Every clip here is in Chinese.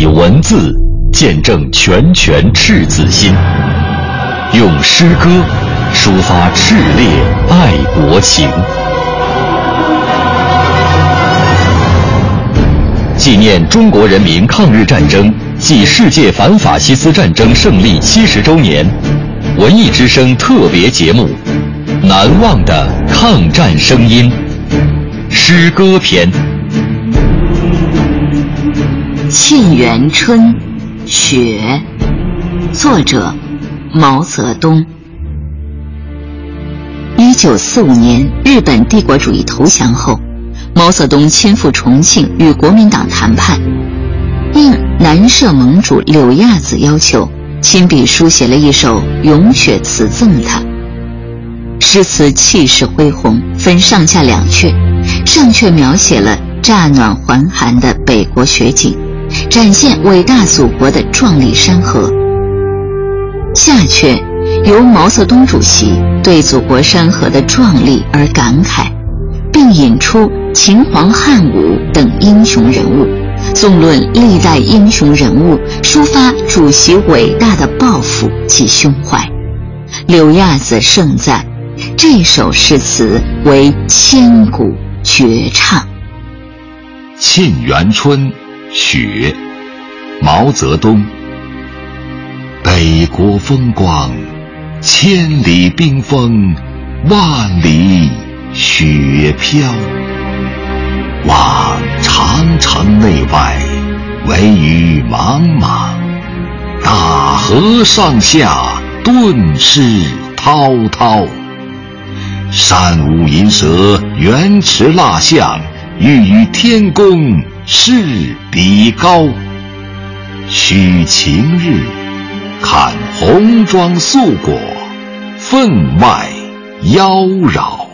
以文字见证拳拳赤子心，用诗歌抒发炽烈爱国情。纪念中国人民抗日战争暨世界反法西斯战争胜利七十周年，文艺之声特别节目《难忘的抗战声音》诗歌篇。《沁园春·雪》作者毛泽东。一九四五年，日本帝国主义投降后，毛泽东亲赴重庆与国民党谈判，应南社盟主柳亚子要求，亲笔书写了一首咏雪词赠他。诗词气势恢宏，分上下两阙，上阙描写了乍暖还寒的北国雪景。展现伟大祖国的壮丽山河。下阙由毛泽东主席对祖国山河的壮丽而感慨，并引出秦皇汉武等英雄人物，纵论历代英雄人物，抒发主席伟大的抱负及胸怀。柳亚子盛赞这首诗词为千古绝唱。《沁园春》雪，毛泽东。北国风光，千里冰封，万里雪飘。望长城内外，惟余莽莽；大河上下，顿失滔滔。山舞银蛇，原驰蜡象，欲与天公。势比高，须晴日，看红装素裹，分外妖娆。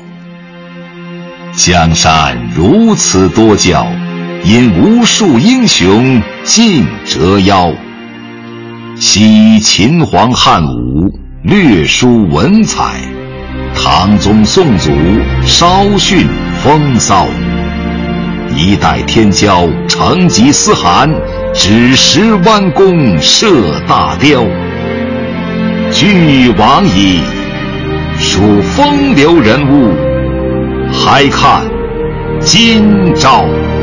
江山如此多娇，引无数英雄竞折腰。惜秦皇汉武，略输文采；唐宗宋祖，稍逊风骚。一代天骄成吉思汗，只识弯弓射大雕。俱往矣，数风流人物，还看今朝。《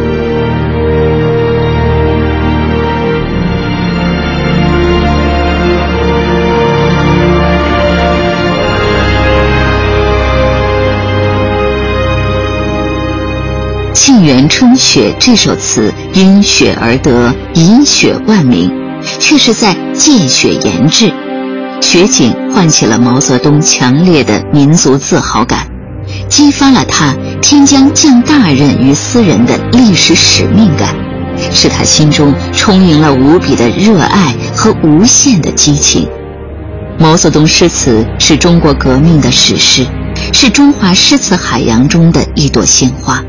沁园春·雪》这首词因雪而得，以雪冠名，却是在借雪言志。雪景唤起了毛泽东强烈的民族自豪感，激发了他天将降大任于斯人的历史使命感，使他心中充盈了无比的热爱和无限的激情。毛泽东诗词是中国革命的史诗，是中华诗词海洋中的一朵鲜花。《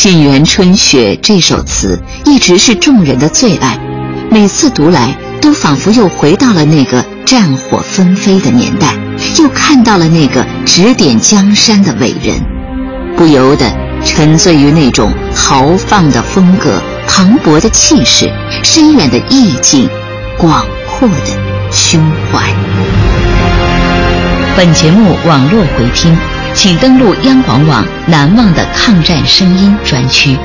沁园春·雪》这首词一直是众人的最爱，每次读来都仿佛又回到了那个战火纷飞的年代，又看到了那个指点江山的伟人，不由得沉醉于那种豪放的风格、磅礴的气势、深远的意境、广阔的胸怀。本节目网络回听。请登录央广网“难忘的抗战声音”专区。